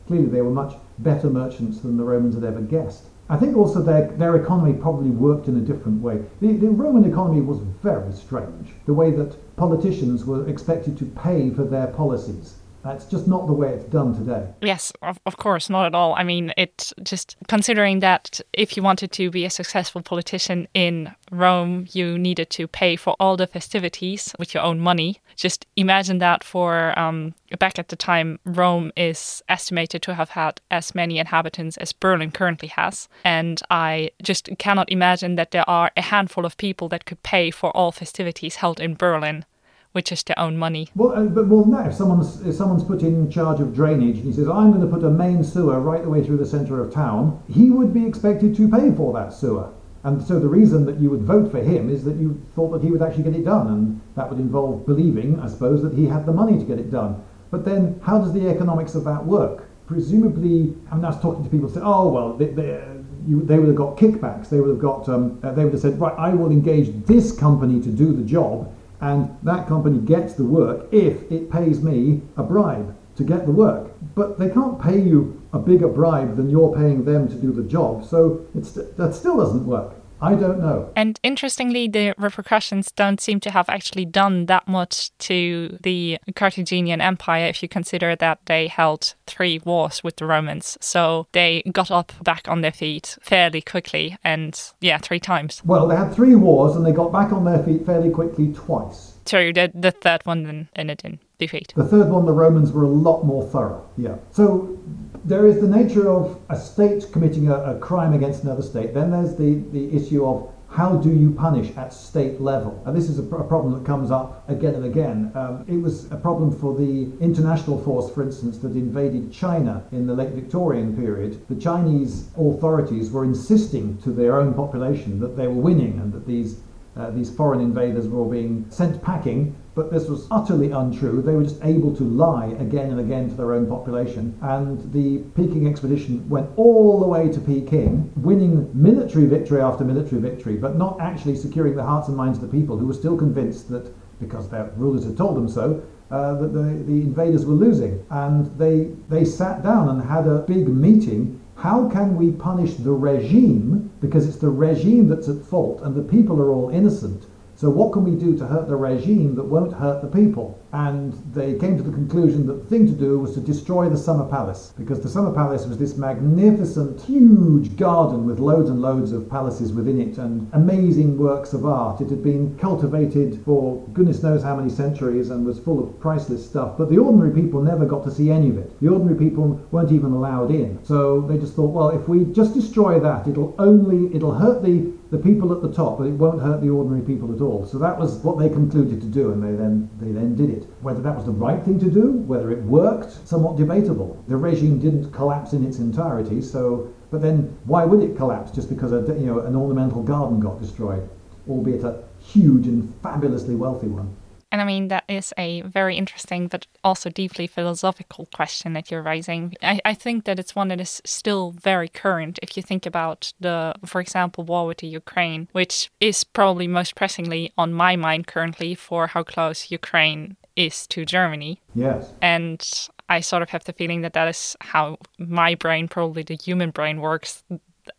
clearly they were much better merchants than the Romans had ever guessed. I think also their, their economy probably worked in a different way. The, the Roman economy was very strange, the way that politicians were expected to pay for their policies. That's just not the way it's done today. Yes, of, of course, not at all. I mean, it's just considering that if you wanted to be a successful politician in Rome, you needed to pay for all the festivities with your own money. Just imagine that for um, back at the time, Rome is estimated to have had as many inhabitants as Berlin currently has. And I just cannot imagine that there are a handful of people that could pay for all festivities held in Berlin which is to own money. Well, uh, but well, no. If someone's if someone's put in charge of drainage and he says, "I'm going to put a main sewer right the way through the centre of town," he would be expected to pay for that sewer. And so the reason that you would vote for him is that you thought that he would actually get it done, and that would involve believing, I suppose, that he had the money to get it done. But then, how does the economics of that work? Presumably, I mean, I talking to people say, "Oh, well, they, they, you, they would have got kickbacks. They would have got, um, uh, they would have said, right, I will engage this company to do the job." And that company gets the work if it pays me a bribe to get the work. But they can't pay you a bigger bribe than you're paying them to do the job, so that still doesn't work. I don't know. And interestingly, the repercussions don't seem to have actually done that much to the Carthaginian Empire if you consider that they held three wars with the Romans. So they got up back on their feet fairly quickly and, yeah, three times. Well, they had three wars and they got back on their feet fairly quickly twice. True, the, the third one then ended in defeat. The third one, the Romans were a lot more thorough, yeah. So there is the nature of a state committing a, a, crime against another state. Then there's the, the issue of how do you punish at state level? And this is a, a problem that comes up again and again. Um, it was a problem for the international force, for instance, that invaded China in the late Victorian period. The Chinese authorities were insisting to their own population that they were winning and that these uh, these foreign invaders were being sent packing, but this was utterly untrue. They were just able to lie again and again to their own population. And the Peking expedition went all the way to Peking, winning military victory after military victory, but not actually securing the hearts and minds of the people who were still convinced that, because their rulers had told them so, uh, that the, the invaders were losing. And they, they sat down and had a big meeting how can we punish the regime because it's the regime that's at fault and the people are all innocent? So, what can we do to hurt the regime that won't hurt the people? And they came to the conclusion that the thing to do was to destroy the Summer Palace, because the Summer Palace was this magnificent, huge garden with loads and loads of palaces within it and amazing works of art. It had been cultivated for goodness knows how many centuries and was full of priceless stuff, but the ordinary people never got to see any of it. The ordinary people weren't even allowed in. So they just thought, well, if we just destroy that, it'll only it'll hurt the the people at the top, but it won't hurt the ordinary people at all. So that was what they concluded to do, and they then they then did it. Whether that was the right thing to do, whether it worked, somewhat debatable. The regime didn't collapse in its entirety, so but then why would it collapse just because a, you know an ornamental garden got destroyed, albeit a huge and fabulously wealthy one? And I mean, that is a very interesting but also deeply philosophical question that you're raising. I, I think that it's one that is still very current if you think about the, for example, war with the Ukraine, which is probably most pressingly on my mind currently for how close Ukraine is to Germany. Yes. And I sort of have the feeling that that is how my brain, probably the human brain, works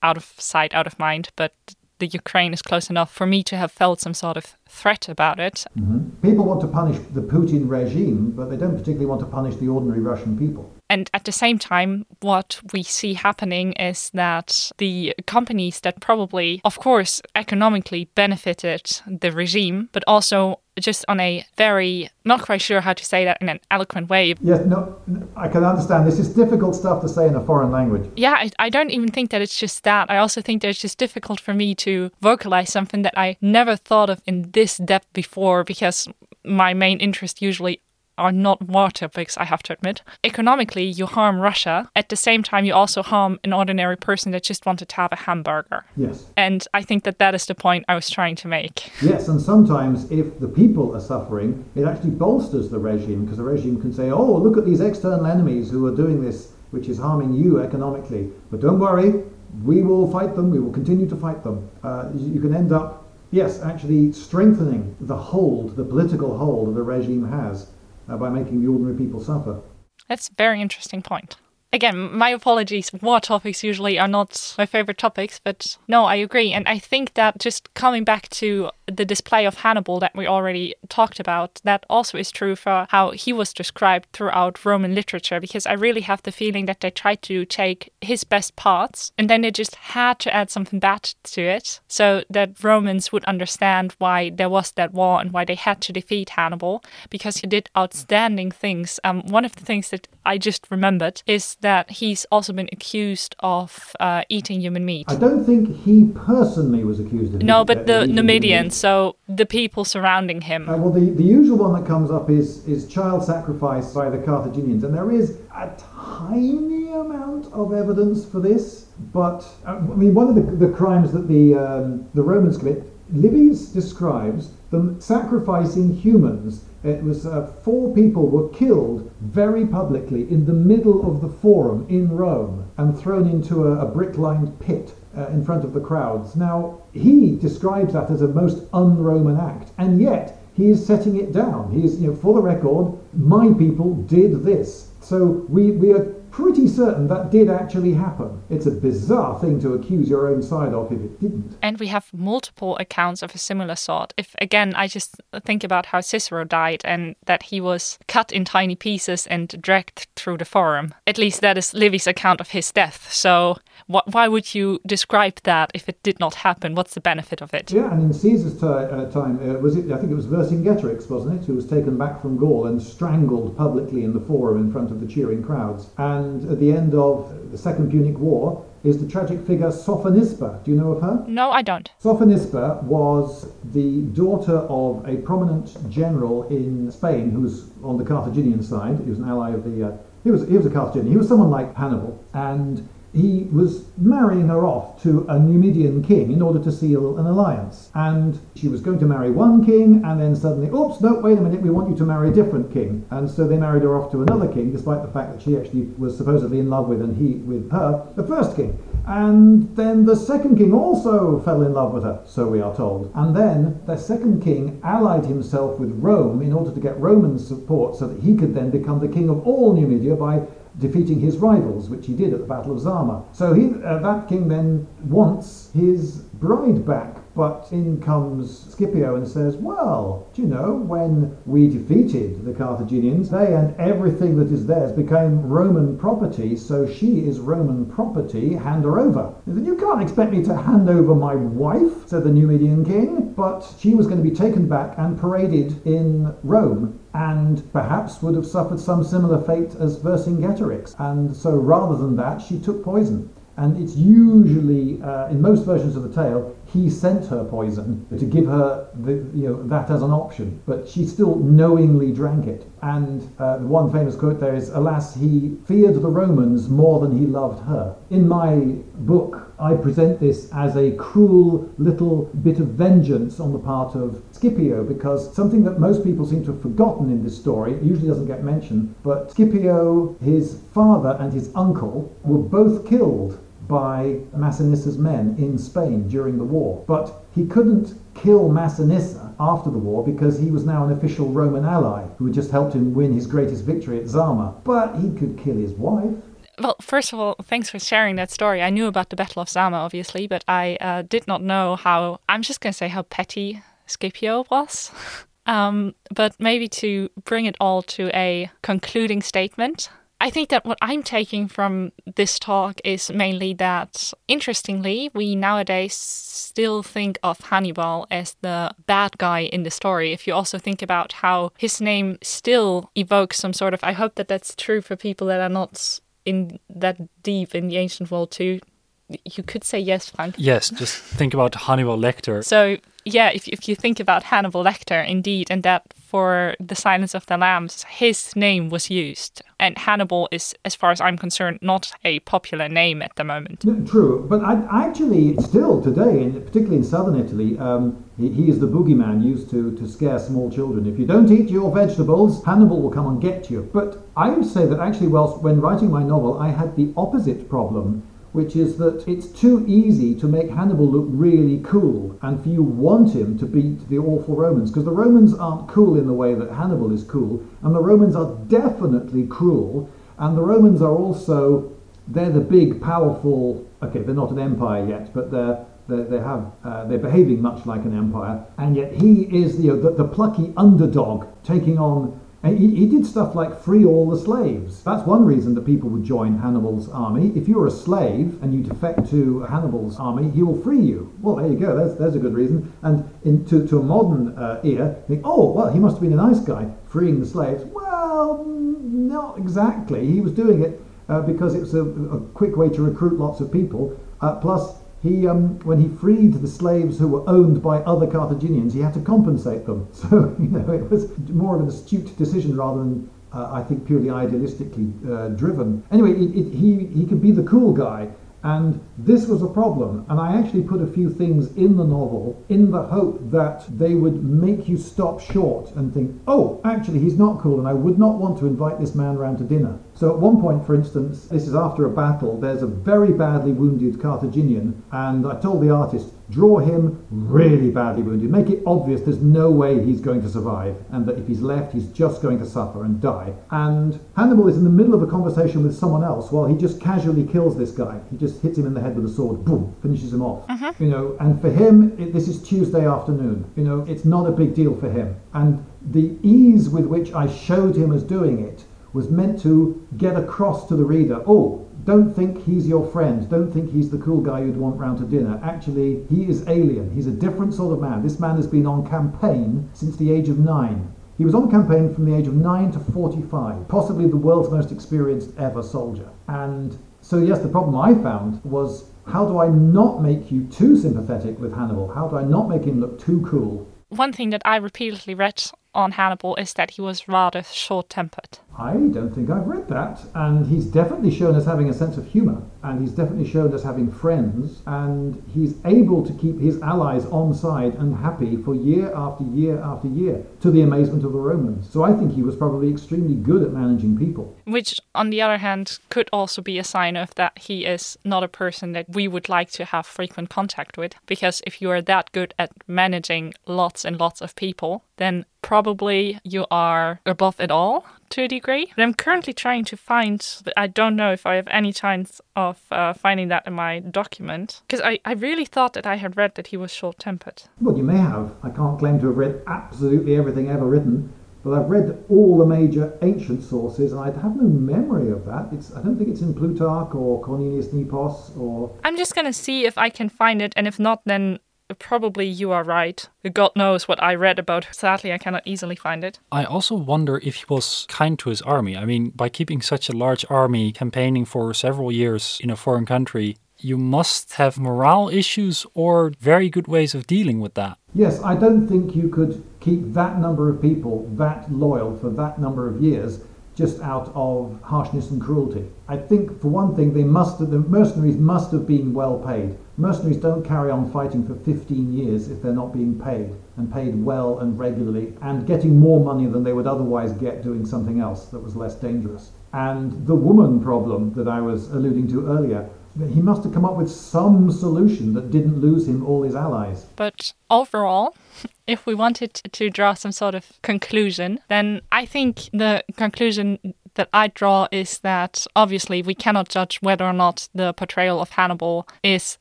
out of sight, out of mind. But the Ukraine is close enough for me to have felt some sort of threat about it. Mm-hmm. People want to punish the Putin regime, but they don't particularly want to punish the ordinary Russian people. And at the same time, what we see happening is that the companies that probably, of course, economically benefited the regime, but also just on a very not quite sure how to say that in an eloquent way. Yes, no, I can understand. This is difficult stuff to say in a foreign language. Yeah, I, I don't even think that it's just that. I also think that it's just difficult for me to vocalize something that I never thought of in this depth before because my main interest usually are not war topics, I have to admit. Economically, you harm Russia. At the same time, you also harm an ordinary person that just wanted to have a hamburger. Yes. And I think that that is the point I was trying to make. Yes, and sometimes if the people are suffering, it actually bolsters the regime because the regime can say, oh, look at these external enemies who are doing this, which is harming you economically. But don't worry, we will fight them, we will continue to fight them. Uh, you can end up yes, actually strengthening the hold, the political hold that the regime has uh, by making the ordinary people suffer. That's a very interesting point. Again, my apologies. War topics usually are not my favorite topics, but no, I agree. And I think that just coming back to the display of Hannibal that we already talked about, that also is true for how he was described throughout Roman literature, because I really have the feeling that they tried to take his best parts and then they just had to add something bad to it so that Romans would understand why there was that war and why they had to defeat Hannibal, because he did outstanding things. Um, one of the things that I just remembered is that he's also been accused of uh, eating human meat. I don't think he personally was accused of No, but uh, the Numidians. So the people surrounding him. Uh, well, the, the usual one that comes up is, is child sacrifice by the Carthaginians, and there is a tiny amount of evidence for this. But uh, I mean, one of the, the crimes that the um, the Romans commit, Livy describes them sacrificing humans. It was uh, four people were killed very publicly in the middle of the Forum in Rome and thrown into a, a brick-lined pit uh, in front of the crowds. Now, he describes that as a most un-Roman act, and yet he is setting it down. He is, you know, for the record, my people did this. So we, we are pretty certain that did actually happen. It's a bizarre thing to accuse your own side of if it didn't. And we have multiple accounts of a similar sort. If again, I just think about how Cicero died and that he was cut in tiny pieces and dragged through the forum. At least that is Livy's account of his death. So wh- why would you describe that if it did not happen? What's the benefit of it? Yeah, and in Caesar's ti uh, time, uh, was it? I think it was Vercingetorix, wasn't it, who was taken back from Gaul and strangled publicly in the Forum in front of the cheering crowds. And at the end of the Second Punic War is the tragic figure Sophonisba. Do you know of her? No, I don't. Sophonisba was the daughter of a prominent general in Spain who was on the Carthaginian side. He was an ally of the. Uh, he was he was a Carthaginian. He was someone like Hannibal, and he was marrying her off to a Numidian king in order to seal an alliance. And she was going to marry one king, and then suddenly, oops, no, wait a minute, we want you to marry a different king. And so they married her off to another king, despite the fact that she actually was supposedly in love with, and he with her, the first king. And then the second king also fell in love with her, so we are told. And then the second king allied himself with Rome in order to get Roman support so that he could then become the king of all Numidia by defeating his rivals, which he did at the Battle of Zama. So he, uh, that king then wants his bride back. But in comes Scipio and says, Well, do you know, when we defeated the Carthaginians, they and everything that is theirs became Roman property, so she is Roman property, hand her over. Said, You can't expect me to hand over my wife, said the Numidian king, but she was going to be taken back and paraded in Rome and perhaps would have suffered some similar fate as Vercingetorix. And so rather than that, she took poison. And it's usually, uh, in most versions of the tale, he sent her poison to give her the, you know, that as an option, but she still knowingly drank it. And uh, one famous quote there is, Alas, he feared the Romans more than he loved her. In my book, I present this as a cruel little bit of vengeance on the part of Scipio because something that most people seem to have forgotten in this story, it usually doesn't get mentioned, but Scipio, his father, and his uncle were both killed by Massinissa's men in Spain during the war. But he couldn't kill Massinissa after the war because he was now an official Roman ally who had just helped him win his greatest victory at Zama. But he could kill his wife. Well, first of all, thanks for sharing that story. I knew about the Battle of Zama, obviously, but I uh, did not know how, I'm just going to say how petty Scipio was. um, but maybe to bring it all to a concluding statement, I think that what I'm taking from this talk is mainly that, interestingly, we nowadays still think of Hannibal as the bad guy in the story. If you also think about how his name still evokes some sort of, I hope that that's true for people that are not in that deep in the ancient world too. You could say yes, Frank. Yes, just think about Hannibal Lecter. So yeah, if if you think about Hannibal Lecter, indeed, and that for the Silence of the Lambs, his name was used, and Hannibal is, as far as I'm concerned, not a popular name at the moment. True, but I, actually, still today, and particularly in southern Italy, um, he, he, is the boogeyman used to to scare small children. If you don't eat your vegetables, Hannibal will come and get you. But I would say that actually, whilst when writing my novel, I had the opposite problem which is that it's too easy to make Hannibal look really cool and for you want him to beat the awful Romans because the Romans aren't cool in the way that Hannibal is cool and the Romans are definitely cruel and the Romans are also they're the big powerful okay they're not an empire yet but they're they, they have uh, they're behaving much like an empire and yet he is know, the, the plucky underdog taking on he, he, did stuff like free all the slaves. That's one reason that people would join Hannibal's army. If you're a slave and you defect to Hannibal's army, he will free you. Well, there you go. There's, there's a good reason. And in, to, to a modern uh, ear, think, oh, well, he must have been a nice guy freeing the slaves. Well, not exactly. He was doing it uh, because it was a, a, quick way to recruit lots of people. Uh, plus, he, um, when he freed the slaves who were owned by other Carthaginians, he had to compensate them. So, you know, it was more of an astute decision rather than, uh, I think, purely idealistically uh, driven. Anyway, it, it, he, he could be the cool guy and this was a problem. And I actually put a few things in the novel in the hope that they would make you stop short and think, oh, actually, he's not cool, and I would not want to invite this man round to dinner. So at one point, for instance, this is after a battle, there's a very badly wounded Carthaginian, and I told the artist, draw him really badly wounded. Make it obvious there's no way he's going to survive, and that if he's left, he's just going to suffer and die. And Hannibal is in the middle of a conversation with someone else while he just casually kills this guy. He just hits him in the head with a sword, boom, finishes him off. Uh-huh. You know, and for him, it, this is Tuesday afternoon. You know, it's not a big deal for him. And the ease with which I showed him as doing it was meant to get across to the reader, oh, don't think he's your friend. Don't think he's the cool guy you'd want round to dinner. Actually, he is alien. He's a different sort of man. This man has been on campaign since the age of nine. He was on campaign from the age of 9 to 45, possibly the world's most experienced ever soldier. And so, yes, the problem I found was how do I not make you too sympathetic with Hannibal? How do I not make him look too cool? One thing that I repeatedly read on Hannibal is that he was rather short tempered. I don't think I've read that. And he's definitely shown as having a sense of humour, and he's definitely shown us having friends, and he's able to keep his allies on side and happy for year after year after year, to the amazement of the Romans. So I think he was probably extremely good at managing people. Which, on the other hand, could also be a sign of that he is not a person that we would like to have frequent contact with. Because if you are that good at managing lots and lots of people, then probably you are above it all to a degree. But I'm currently trying to find, I don't know if I have any chance of uh, finding that in my document. Because I, I really thought that I had read that he was short tempered. Well, you may have. I can't claim to have read absolutely everything ever written. But I've read all the major ancient sources, and I have no memory of that. It's, I don't think it's in Plutarch or Cornelius Nepos or. I'm just going to see if I can find it, and if not, then probably you are right. God knows what I read about. Sadly, I cannot easily find it. I also wonder if he was kind to his army. I mean, by keeping such a large army campaigning for several years in a foreign country, you must have morale issues or very good ways of dealing with that. Yes, I don't think you could keep that number of people that loyal for that number of years just out of harshness and cruelty. I think, for one thing, they must the mercenaries must have been well paid. Mercenaries don't carry on fighting for 15 years if they're not being paid, and paid well and regularly, and getting more money than they would otherwise get doing something else that was less dangerous. And the woman problem that I was alluding to earlier, he must have come up with some solution that didn't lose him all his allies. But overall, if we wanted to draw some sort of conclusion, then I think the conclusion that I draw is that obviously we cannot judge whether or not the portrayal of Hannibal is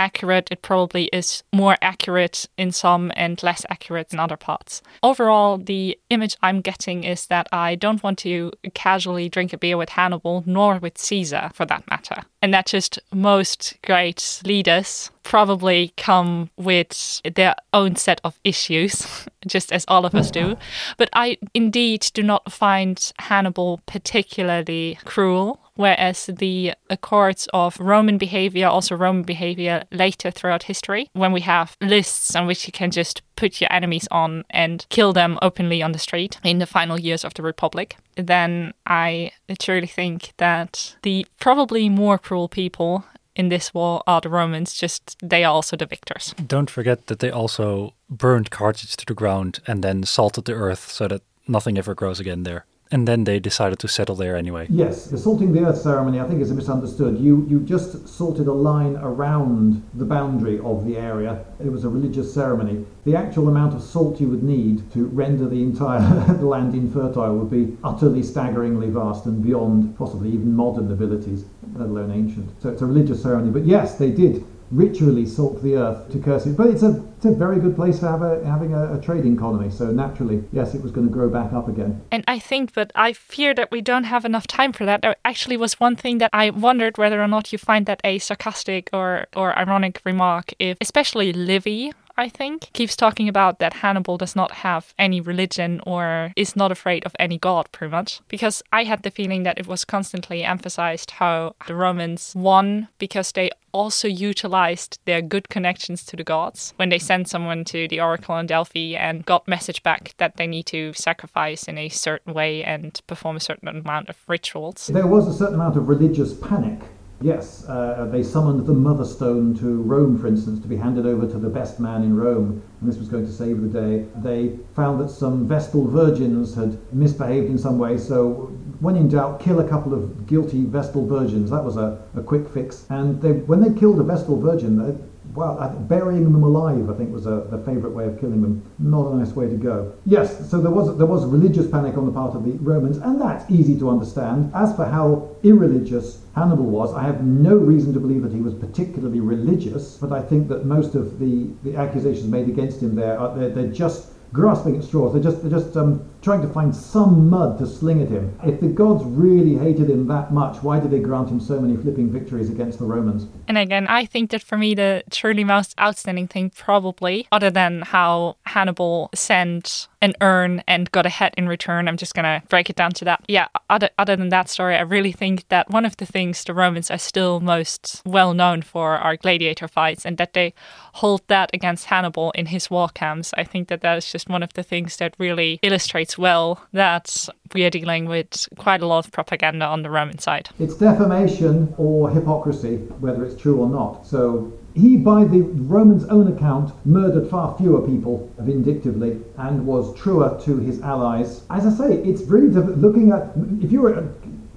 accurate. It probably is more accurate in some and less accurate in other parts. Overall, the image I'm getting is that I don't want to casually drink a beer with Hannibal, nor with Caesar for that matter. And that just most great leaders probably come with their own set of issues, just as all of us do. But I indeed do not find Hannibal particularly cruel whereas the accords of Roman behavior, also Roman behavior later throughout history, when we have lists on which you can just put your enemies on and kill them openly on the street in the final years of the Republic, then I truly think that the probably more cruel people in this war are the Romans, just they are also the victors. Don't forget that they also burned Carthage to the ground and then salted the earth so that nothing ever grows again there and then they decided to settle there anyway. Yes, the salting the earth ceremony, I think, is a misunderstood. You you just salted a line around the boundary of the area. It was a religious ceremony. The actual amount of salt you would need to render the entire land infertile would be utterly staggeringly vast and beyond possibly even modern abilities, let alone ancient. So it's a religious ceremony. But yes, they did ritually salt the earth to curse it. But it's a, it's a very good place for have a, having a, a trading colony. So naturally, yes, it was going to grow back up again. And I think, but I fear that we don't have enough time for that. There actually was one thing that I wondered whether or not you find that a sarcastic or, or ironic remark, if especially Livy I think, keeps talking about that Hannibal does not have any religion or is not afraid of any god, pretty much. Because I had the feeling that it was constantly emphasized how the Romans won because they also utilized their good connections to the gods when they sent someone to the oracle in Delphi and got message back that they need to sacrifice in a certain way and perform a certain amount of rituals. There was a certain amount of religious panic Yes, uh, they summoned the Mother Stone to Rome, for instance, to be handed over to the best man in Rome, and this was going to save the day. They found that some Vestal virgins had misbehaved in some way, so when in doubt, kill a couple of guilty Vestal virgins. That was a, a quick fix. And they, when they killed a Vestal virgin, well, burying them alive, I think, was a, the favourite way of killing them. Not a nice way to go. Yes, so there was there was religious panic on the part of the Romans, and that's easy to understand. As for how irreligious Hannibal was, I have no reason to believe that he was particularly religious, but I think that most of the, the accusations made against him there are they're, they're just grasping at straws. They're just, they're just um, trying to find some mud to sling at him. If the gods really hated him that much, why did they grant him so many flipping victories against the Romans? And again, I think that for me, the truly most outstanding thing, probably, other than how Hannibal sent an urn and got a head in return, I'm just gonna break it down to that. Yeah, other, other than that story, I really think that one of the things the Romans are still most well known for are gladiator fights, and that they hold that against Hannibal in his war camps. I think that that is just one of the things that really illustrates well that we are dealing with quite a lot of propaganda on the Roman side. It's defamation or hypocrisy, whether it's true or not. So he, by the Romans' own account, murdered far fewer people vindictively and was truer to his allies. As I say, it's really looking at if you're a,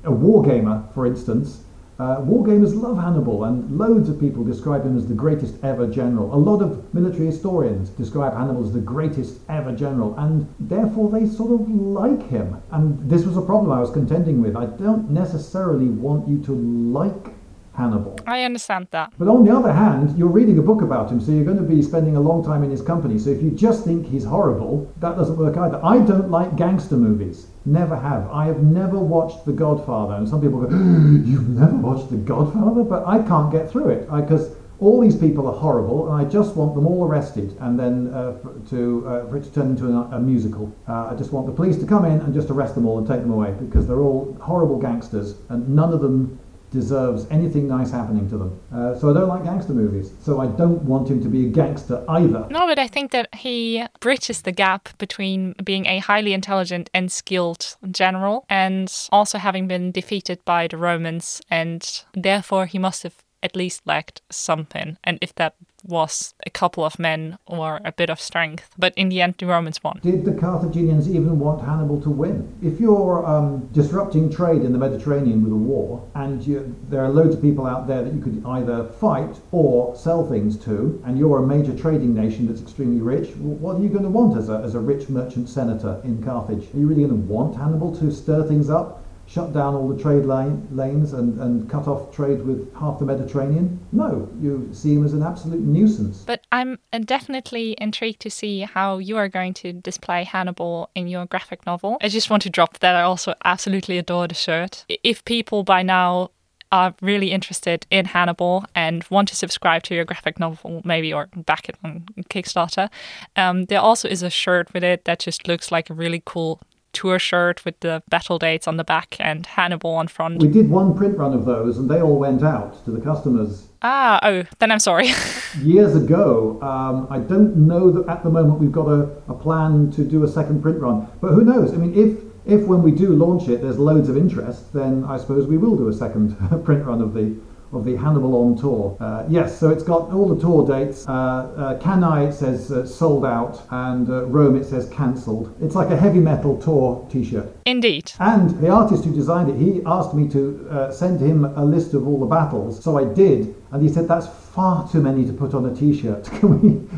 a war gamer, for instance, Uh, wargamers love Hannibal, and loads of people describe him as the greatest ever general. A lot of military historians describe Hannibal as the greatest ever general, and therefore they sort of like him. And this was a problem I was contending with. I don't necessarily want you to like Hannibal. I understand that. But on the other hand, you're reading a book about him, so you're going to be spending a long time in his company. So if you just think he's horrible, that doesn't work either. I don't like gangster movies. Never have. I have never watched The Godfather. And some people go, You've never watched The Godfather? But I can't get through it because all these people are horrible, and I just want them all arrested, and then uh, for, to uh, for it to turn into a, a musical. Uh, I just want the police to come in and just arrest them all and take them away because they're all horrible gangsters, and none of them deserves anything nice happening to them. Uh, so I don't like gangster movies. So I don't want him to be a gangster either. No, but I think that he bridges the gap between being a highly intelligent and skilled general and also having been defeated by the Romans, and therefore he must have at least lacked something. And if that was a couple of men or a bit of strength. But in the end, the Romans won. Did the Carthaginians even want Hannibal to win? If you're um, disrupting trade in the Mediterranean with a war, and you, there are loads of people out there that you could either fight or sell things to, and you're a major trading nation that's extremely rich, what are you going to want as a, as a rich merchant senator in Carthage? Are you really going to want Hannibal to stir things up? Shut down all the trade lane, lanes and, and cut off trade with half the Mediterranean? No, you see him as an absolute nuisance. But I'm uh, definitely intrigued to see how you are going to display Hannibal in your graphic novel. I just want to drop that I also absolutely adore the shirt. If people by now are really interested in Hannibal and want to subscribe to your graphic novel, maybe, or back it on Kickstarter, um, there also is a shirt with it that just looks like a really cool tour shirt with the battle dates on the back and Hannibal on front. We did one print run of those and they all went out to the customers. Ah, oh, then I'm sorry. years ago. Um, I don't know that at the moment we've got a, a plan to do a second print run, but who knows? I mean, if if when we do launch it, there's loads of interest, then I suppose we will do a second print run of the of the Hannibal on tour. Uh, yes, so it's got all the tour dates. Uh, uh, Cannae it says uh, sold out, and uh, Rome it says cancelled. It's like a heavy metal tour T-shirt. Indeed. And the artist who designed it, he asked me to uh, send him a list of all the battles, so I did, and he said that's far too many to put on a T-shirt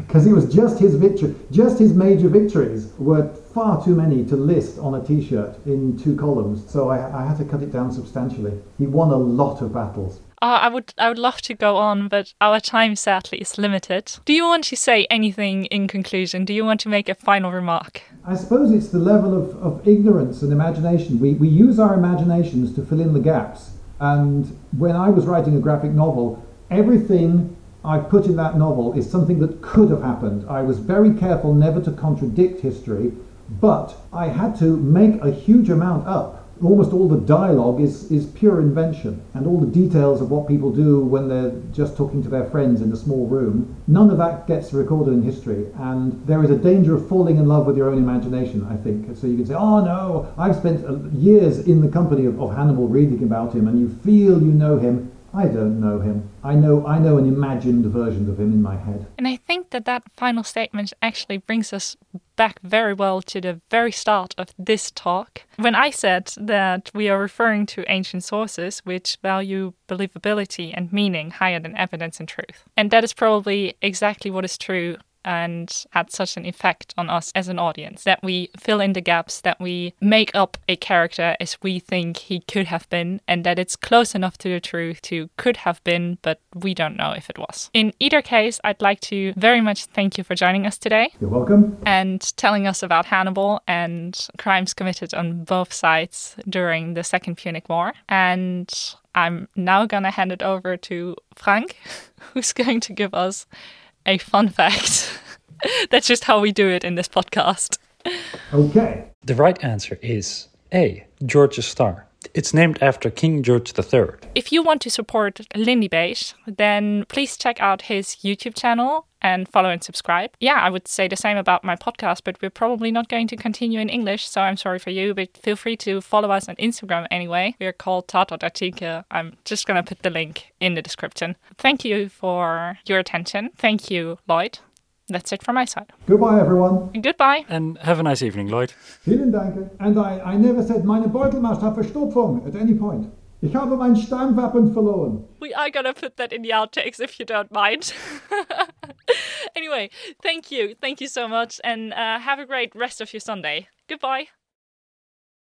because it was just his victory, just his major victories were far too many to list on a T-shirt in two columns. So I, I had to cut it down substantially. He won a lot of battles. Uh, I would I would love to go on, but our time sadly is limited. Do you want to say anything in conclusion? Do you want to make a final remark? I suppose it's the level of, of ignorance and imagination. We, we use our imaginations to fill in the gaps. And when I was writing a graphic novel, everything I put in that novel is something that could have happened. I was very careful never to contradict history, but I had to make a huge amount up almost all the dialogue is, is pure invention and all the details of what people do when they're just talking to their friends in a small room none of that gets recorded in history and there is a danger of falling in love with your own imagination i think. So you can say oh no i've spent uh, years in the company of, of hannibal reading about him and you feel you know him I don't know him. I know I know an imagined version of him in my head. And I think that that final statement actually brings us back very well to the very start of this talk. When I said that we are referring to ancient sources which value believability and meaning higher than evidence and truth. And that is probably exactly what is true and had such an effect on us as an audience that we fill in the gaps, that we make up a character as we think he could have been, and that it's close enough to the truth to could have been, but we don't know if it was. In either case, I'd like to very much thank you for joining us today. You're welcome. And telling us about Hannibal and crimes committed on both sides during the Second Punic War. And I'm now going to hand it over to Frank, who's going to give us a fun fact. That's just how we do it in this podcast. Okay. The right answer is A. George's Star. It's named after King George III. If you want to support Lindybeige, then please check out his YouTube channel and follow and subscribe. Yeah, I would say the same about my podcast, but we're probably not going to continue in English, so I'm sorry for you, but feel free to follow us on Instagram anyway. We are called Tatartartikel. I'm just going to put the link in the description. Thank you for your attention. Thank you, Lloyd. That's it from my side. Goodbye, everyone. And goodbye. And have a nice evening, Lloyd. Vielen Dank. And I, I never said meine Beutelmasch have a Verstopfung at any point. Ich habe mein verloren. We are gonna put that in the outtakes if you don't mind. anyway, thank you. Thank you so much and uh, have a great rest of your Sunday. Goodbye.